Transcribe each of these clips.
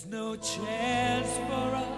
There's no chance for us.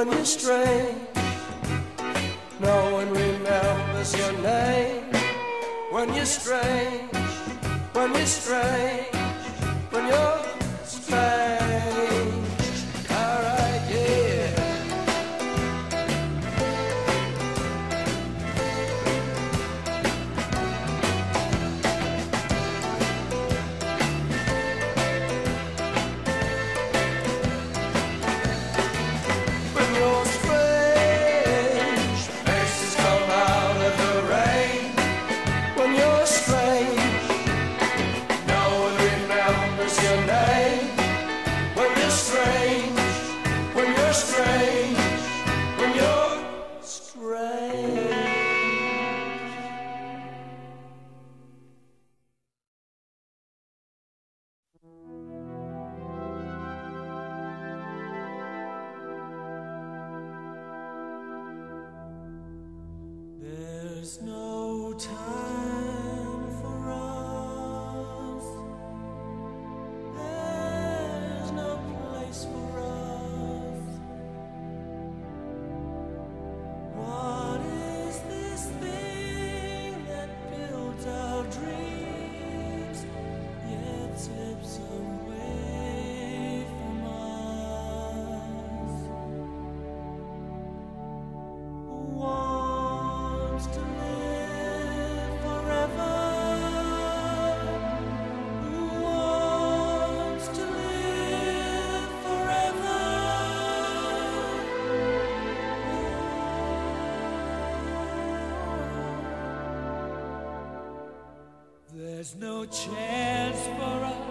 When you're strange. No one remembers your name when you're strange, when you're strange, There's no chance for us.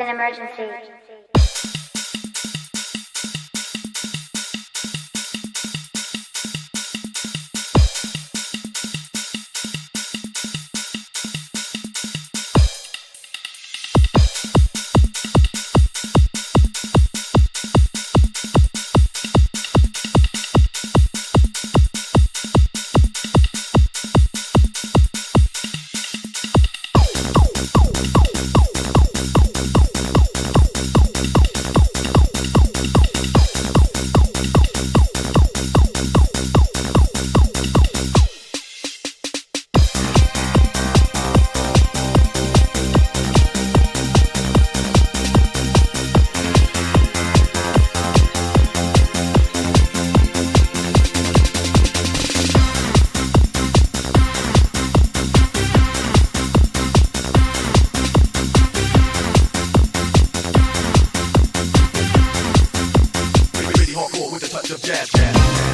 An emergency. of jazz, jazz.